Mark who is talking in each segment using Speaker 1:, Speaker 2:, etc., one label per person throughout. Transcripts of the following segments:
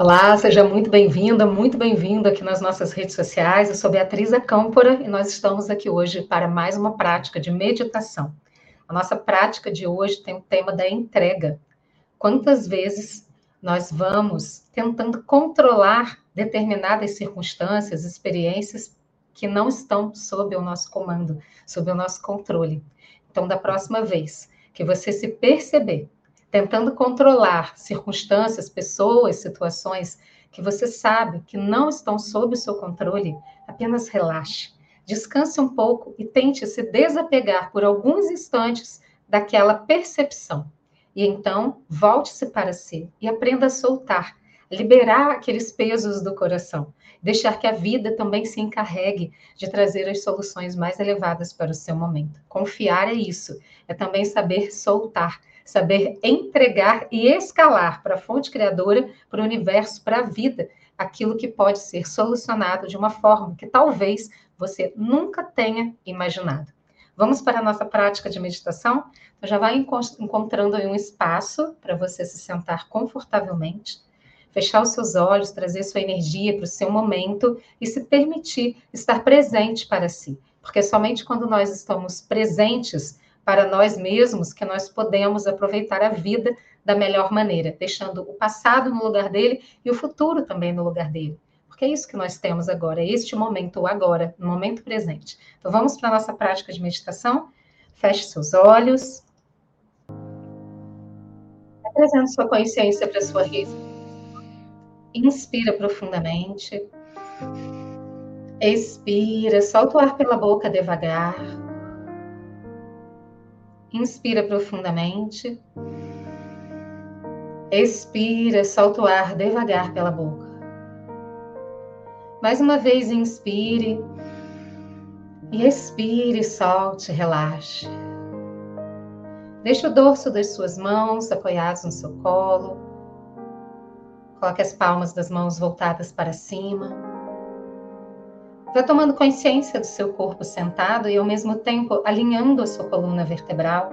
Speaker 1: Olá, seja muito bem-vinda, muito bem-vindo aqui nas nossas redes sociais. Eu sou Beatriz Acâmpora e nós estamos aqui hoje para mais uma prática de meditação. A nossa prática de hoje tem o tema da entrega. Quantas vezes nós vamos tentando controlar determinadas circunstâncias, experiências que não estão sob o nosso comando, sob o nosso controle. Então, da próxima vez que você se perceber tentando controlar circunstâncias, pessoas, situações que você sabe que não estão sob o seu controle, apenas relaxe, descanse um pouco e tente se desapegar por alguns instantes daquela percepção. E então, volte-se para si e aprenda a soltar, liberar aqueles pesos do coração, deixar que a vida também se encarregue de trazer as soluções mais elevadas para o seu momento. Confiar é isso, é também saber soltar, saber entregar e escalar para a fonte criadora, para o universo, para a vida, aquilo que pode ser solucionado de uma forma que talvez você nunca tenha imaginado. Vamos para a nossa prática de meditação? Então, já vai encontrando aí um espaço para você se sentar confortavelmente, fechar os seus olhos, trazer sua energia para o seu momento e se permitir estar presente para si. Porque somente quando nós estamos presentes para nós mesmos que nós podemos aproveitar a vida da melhor maneira, deixando o passado no lugar dele e o futuro também no lugar dele. Porque é isso que nós temos agora, é este momento, agora, no momento presente. Então vamos para a nossa prática de meditação. Feche seus olhos. Apresente sua consciência para sua risa. Inspira profundamente. Expira, solta o ar pela boca devagar. Inspira profundamente. Expira, solta o ar devagar pela boca. Mais uma vez, inspire. E expire, solte, relaxe. Deixe o dorso das suas mãos apoiados no seu colo. Coloque as palmas das mãos voltadas para cima. Vá tomando consciência do seu corpo sentado e, ao mesmo tempo, alinhando a sua coluna vertebral,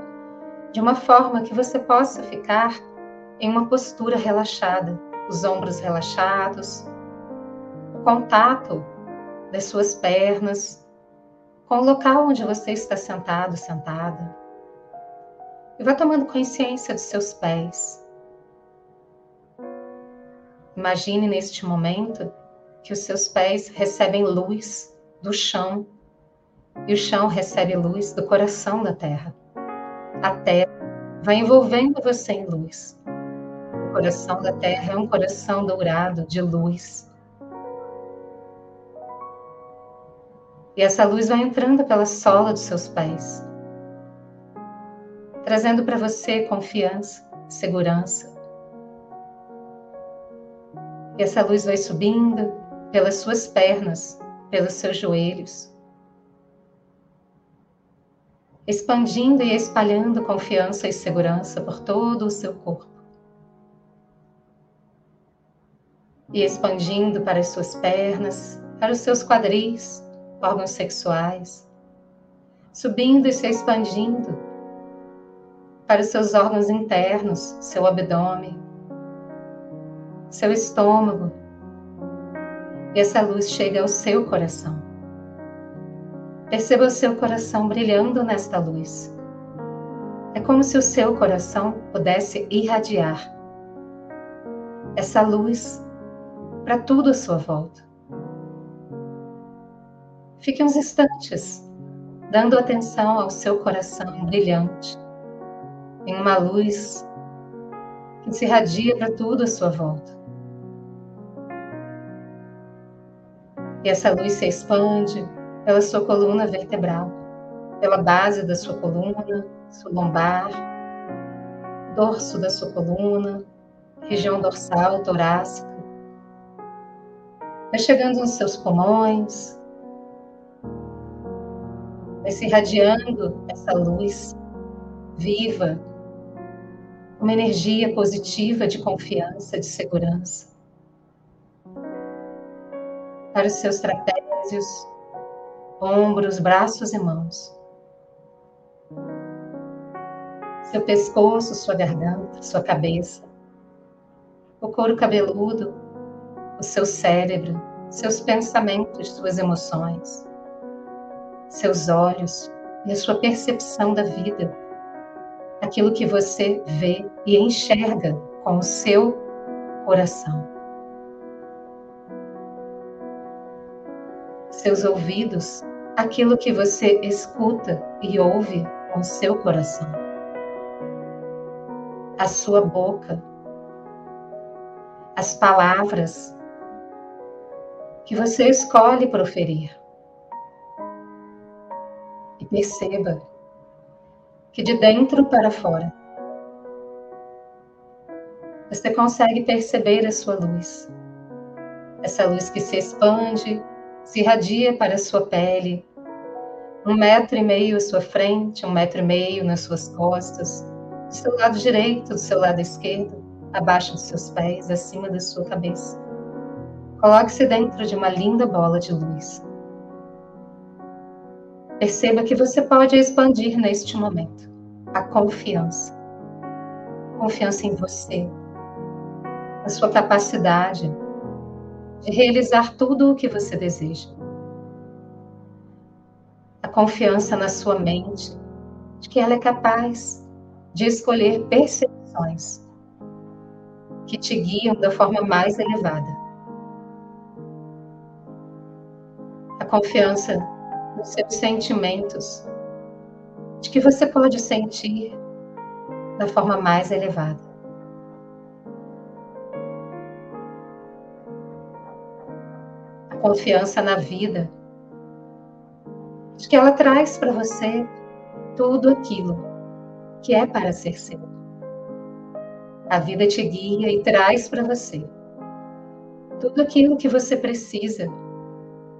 Speaker 1: de uma forma que você possa ficar em uma postura relaxada, os ombros relaxados, o contato das suas pernas com o local onde você está sentado, sentada. E vá tomando consciência dos seus pés. Imagine neste momento que os seus pés recebem luz do chão e o chão recebe luz do coração da terra. A terra vai envolvendo você em luz. O coração da terra é um coração dourado de luz. E essa luz vai entrando pela sola dos seus pés, trazendo para você confiança, segurança. E essa luz vai subindo, pelas suas pernas, pelos seus joelhos, expandindo e espalhando confiança e segurança por todo o seu corpo. E expandindo para as suas pernas, para os seus quadris, órgãos sexuais, subindo e se expandindo para os seus órgãos internos, seu abdômen, seu estômago, e essa luz chega ao seu coração. Perceba o seu coração brilhando nesta luz. É como se o seu coração pudesse irradiar essa luz para tudo à sua volta. Fique uns instantes dando atenção ao seu coração brilhante, em uma luz que se irradia para tudo à sua volta. E essa luz se expande pela sua coluna vertebral, pela base da sua coluna, sua lombar, dorso da sua coluna, região dorsal, torácica. Vai chegando nos seus pulmões, vai se irradiando essa luz viva, uma energia positiva de confiança, de segurança os seus trapézios, ombros, braços e mãos. Seu pescoço, sua garganta, sua cabeça, o couro cabeludo, o seu cérebro, seus pensamentos, suas emoções, seus olhos e a sua percepção da vida, aquilo que você vê e enxerga com o seu coração. Seus ouvidos, aquilo que você escuta e ouve com seu coração. A sua boca, as palavras que você escolhe proferir. E perceba que de dentro para fora você consegue perceber a sua luz. Essa luz que se expande, se irradia para sua pele, um metro e meio à sua frente, um metro e meio nas suas costas, do seu lado direito, do seu lado esquerdo, abaixo dos seus pés, acima da sua cabeça. Coloque-se dentro de uma linda bola de luz. Perceba que você pode expandir neste momento a confiança. Confiança em você, na sua capacidade de realizar tudo o que você deseja. A confiança na sua mente, de que ela é capaz de escolher percepções que te guiam da forma mais elevada. A confiança nos seus sentimentos, de que você pode sentir da forma mais elevada. Confiança na vida, de que ela traz para você tudo aquilo que é para ser seu. A vida te guia e traz para você tudo aquilo que você precisa,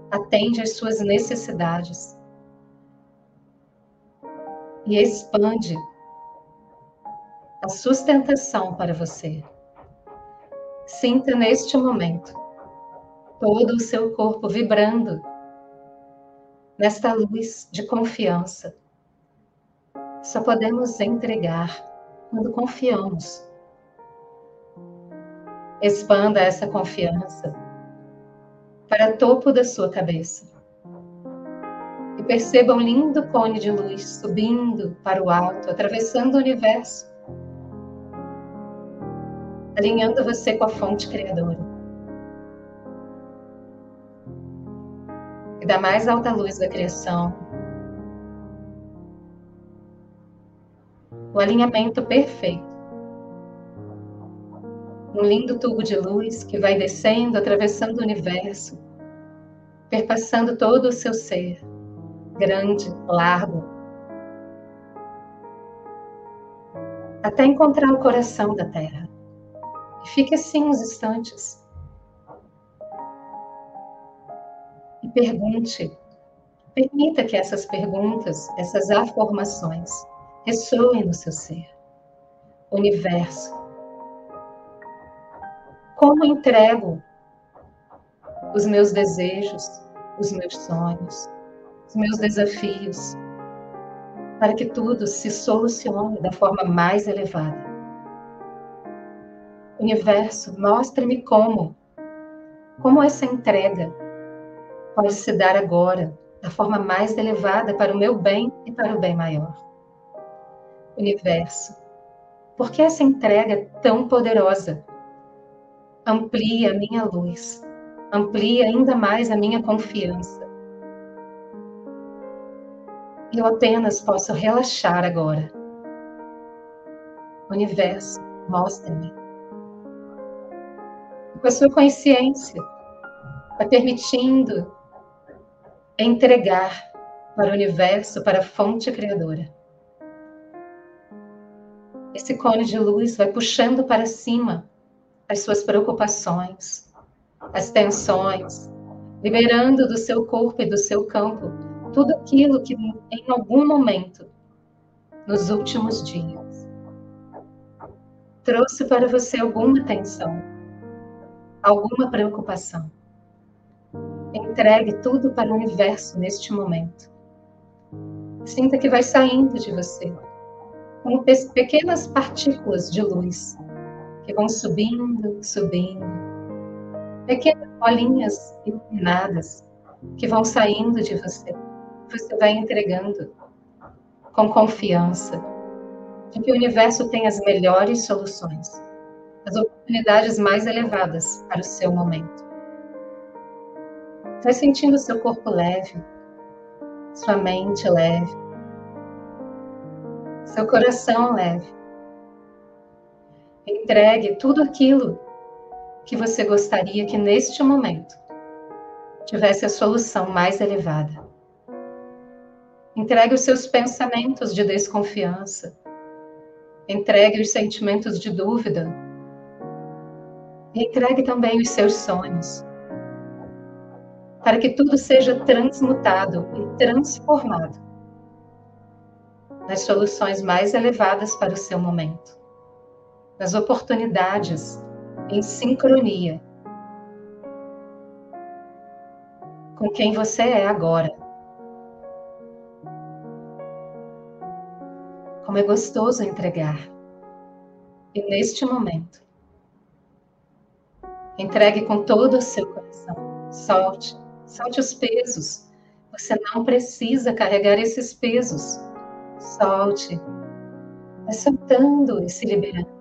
Speaker 1: atende às suas necessidades e expande a sustentação para você. Sinta neste momento todo o seu corpo vibrando nesta luz de confiança. Só podemos entregar quando confiamos. Expanda essa confiança para topo da sua cabeça. E perceba um lindo cone de luz subindo para o alto, atravessando o universo, alinhando você com a fonte criadora. E da mais alta luz da criação, o alinhamento perfeito um lindo tubo de luz que vai descendo, atravessando o universo, perpassando todo o seu ser, grande, largo, até encontrar o coração da Terra. E fique assim uns instantes. Pergunte, permita que essas perguntas, essas afirmações, ressoem no seu ser. Universo, como entrego os meus desejos, os meus sonhos, os meus desafios, para que tudo se solucione da forma mais elevada. Universo, mostre-me como, como essa entrega pode se dar agora, da forma mais elevada para o meu bem e para o bem maior. Universo, por que essa entrega tão poderosa? amplia a minha luz, amplia ainda mais a minha confiança. Eu apenas posso relaxar agora. Universo, mostre-me. Com a sua consciência, vai permitindo entregar para o universo, para a fonte criadora. Esse cone de luz vai puxando para cima as suas preocupações, as tensões, liberando do seu corpo e do seu campo tudo aquilo que em algum momento, nos últimos dias, trouxe para você alguma tensão, alguma preocupação. Entregue tudo para o universo neste momento. Sinta que vai saindo de você, como pequenas partículas de luz que vão subindo, subindo, Pequenas bolinhas iluminadas que vão saindo de você. Você vai entregando com confiança de que o universo tem as melhores soluções, as oportunidades mais elevadas para o seu momento. Vai sentindo seu corpo leve, sua mente leve, seu coração leve. Entregue tudo aquilo que você gostaria que neste momento tivesse a solução mais elevada. Entregue os seus pensamentos de desconfiança. Entregue os sentimentos de dúvida. entregue também os seus sonhos. Para que tudo seja transmutado e transformado nas soluções mais elevadas para o seu momento, nas oportunidades em sincronia com quem você é agora. Como é gostoso entregar. E neste momento, entregue com todo o seu coração. Solte, solte os pesos. Você não precisa carregar esses pesos. Solte. Vai soltando e se liberando.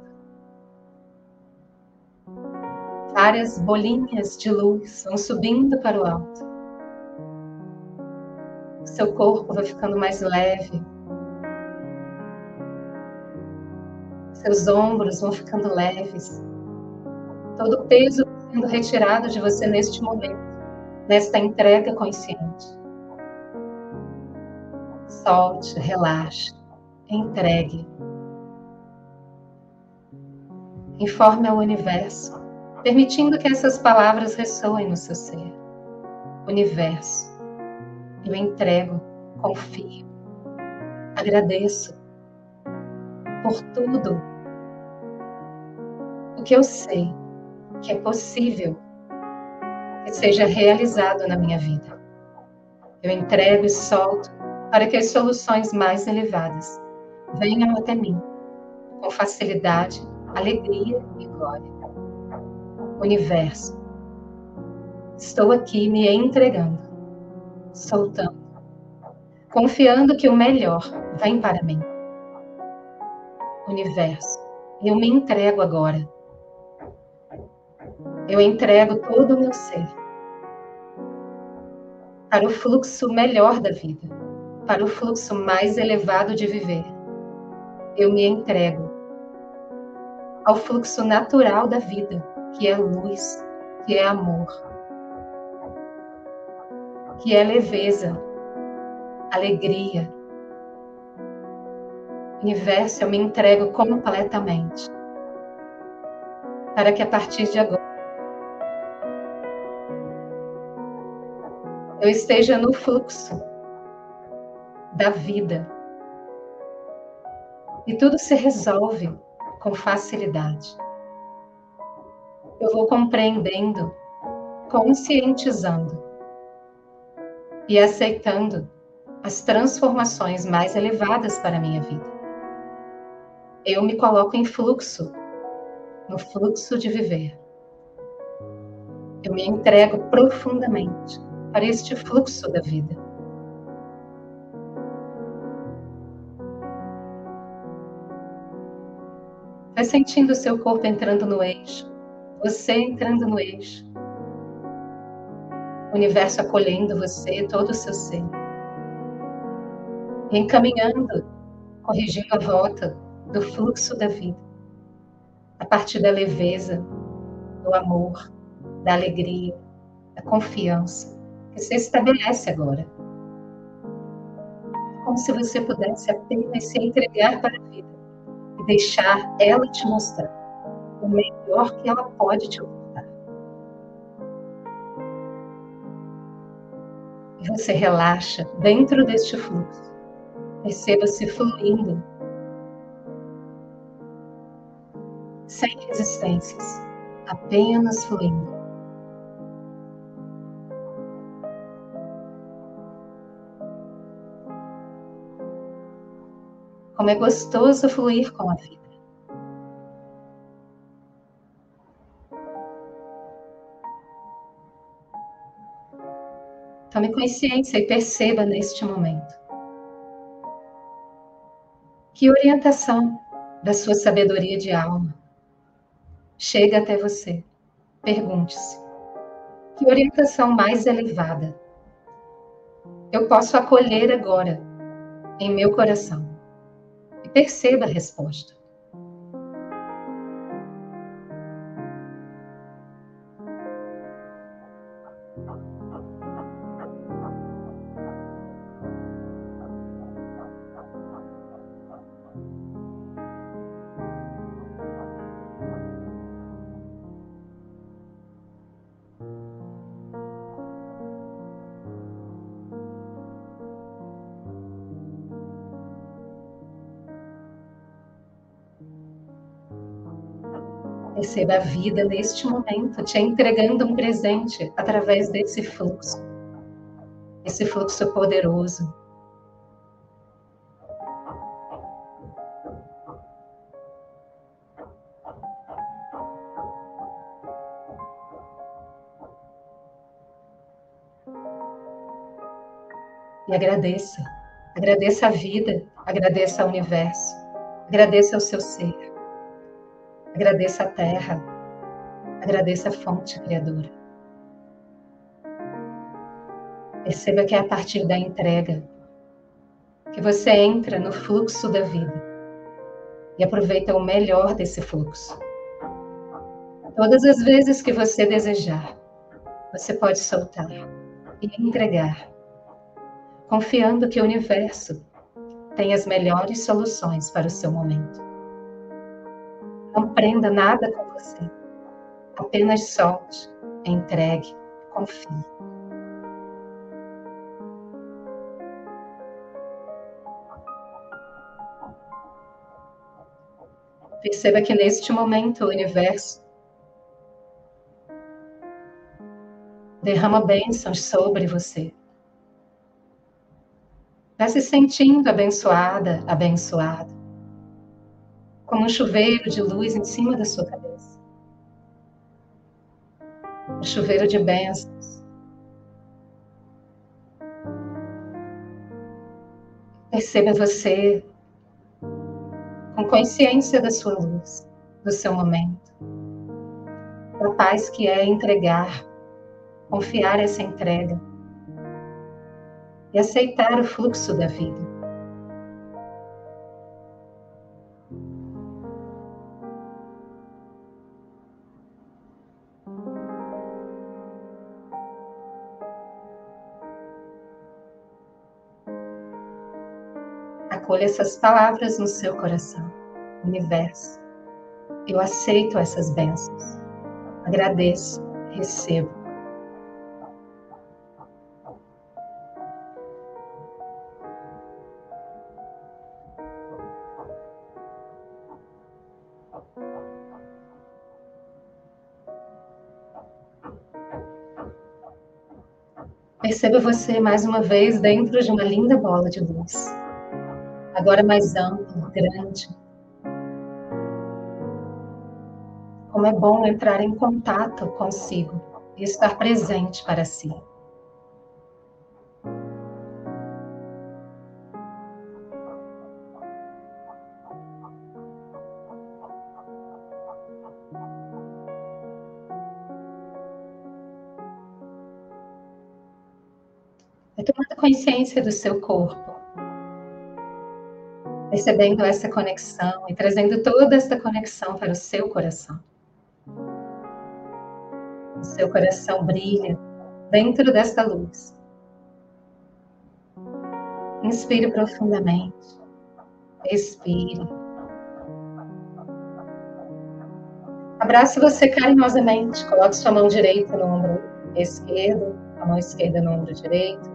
Speaker 1: Várias bolinhas de luz vão subindo para o alto. O seu corpo vai ficando mais leve. Seus ombros vão ficando leves. Todo o peso sendo retirado de você neste momento, nesta entrega consciente. Solte, relaxe, entregue. Informe ao universo permitindo que essas palavras ressoem no seu ser. Universo, eu entrego, confio, agradeço por tudo o que eu sei que é possível seja realizado na minha vida. Eu entrego e solto para que as soluções mais elevadas venham até mim com facilidade, alegria e glória universo. Estou aqui me entregando, soltando, confiando que o melhor vem para mim. Universo, eu me entrego agora. Eu entrego todo o meu ser para o fluxo melhor da vida, para o fluxo mais elevado de viver. Eu me entrego ao fluxo natural da vida que é luz, que é amor, que é leveza, alegria. Universo, eu me entrego completamente para que a partir de agora eu esteja no fluxo da vida e tudo se resolve com facilidade eu vou compreendendo, conscientizando e aceitando as transformações mais elevadas para a minha vida. Eu me coloco em fluxo, no fluxo de viver. Eu me entrego profundamente para este fluxo da vida. Vai sentindo o seu corpo entrando no eixo você entrando no eixo. O universo acolhendo você, todo o seu ser. encaminhando, corrigindo a rota do fluxo da vida. A partir da leveza, do amor, da alegria, da confiança você estabelece agora. Como se você pudesse apenas se entregar para a vida e deixar ela te mostrar o melhor que ela pode te ofertar. E você relaxa dentro deste fluxo. Perceba-se fluindo. Sem resistências, apenas fluindo. Como é gostoso fluir com a vida. Tome consciência e perceba neste momento que orientação da sua sabedoria de alma chega até você. Pergunte-se: que orientação mais elevada eu posso acolher agora em meu coração? Perceba a resposta. Perceba a vida neste momento, te entregando um presente através desse fluxo, esse fluxo poderoso. E agradeça, agradeça a vida, agradeça ao universo, agradeça ao seu ser. Agradeça a terra. Agradeça a fonte criadora. Perceba que é a partir da entrega que você entra no fluxo da vida e aproveita o melhor desse fluxo. Todas as vezes que você desejar, você pode soltar e entregar, confiando que o universo tem as melhores soluções para o seu momento. Não prenda nada com você. Apenas solte, entregue, confie. Perceba que neste momento o universo derrama bênçãos sobre você. Está se sentindo abençoada, abençoado como um chuveiro de luz em cima da sua cabeça. Um chuveiro de bênçãos. Perceba você com consciência da sua luz, do seu momento, da paz que é entregar, confiar essa entrega e aceitar o fluxo da vida. Acolha essas palavras no seu coração. Universo, eu aceito essas bênçãos. Agradeço, recebo. Perceba você mais uma vez dentro de uma linda bola de luz agora mais amplo, grande. Como é bom entrar em contato consigo e estar presente para si. É tomando consciência do seu corpo percebendo essa conexão e trazendo toda essa conexão para o seu coração. O seu coração brilha dentro desta luz. Inspire profundamente. Expire. Abrace você carinhosamente. Coloque sua mão direita no ombro esquerdo, a mão esquerda no ombro direito.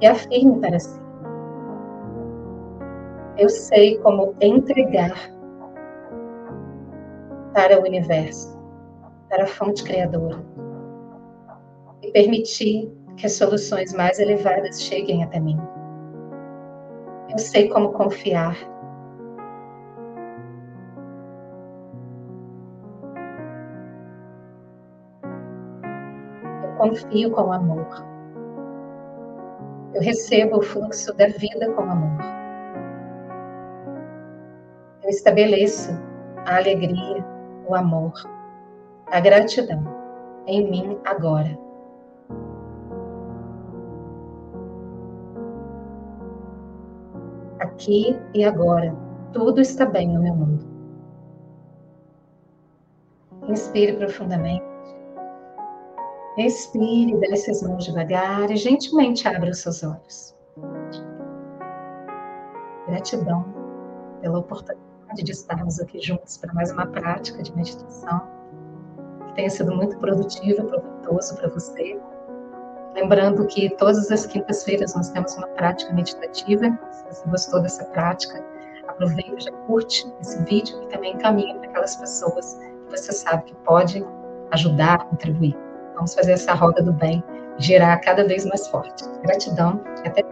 Speaker 1: E afirme para si eu sei como entregar para o universo, para a fonte criadora, e permitir que as soluções mais elevadas cheguem até mim. Eu sei como confiar. Eu confio com amor. Eu recebo o fluxo da vida com amor. Eu estabeleço a alegria, o amor, a gratidão em mim agora. Aqui e agora, tudo está bem no meu mundo. Inspire profundamente. Respire, desce as mãos devagar e gentilmente abra os seus olhos. Gratidão pela oportunidade de estarmos aqui juntos para mais uma prática de meditação que tenha sido muito produtivo e proveitoso para você. Lembrando que todas as quintas-feiras nós temos uma prática meditativa. Se você gostou dessa prática, aproveita, já curte esse vídeo e também encaminha para aquelas pessoas que você sabe que pode ajudar, contribuir. Vamos fazer essa roda do bem girar cada vez mais forte. Gratidão e até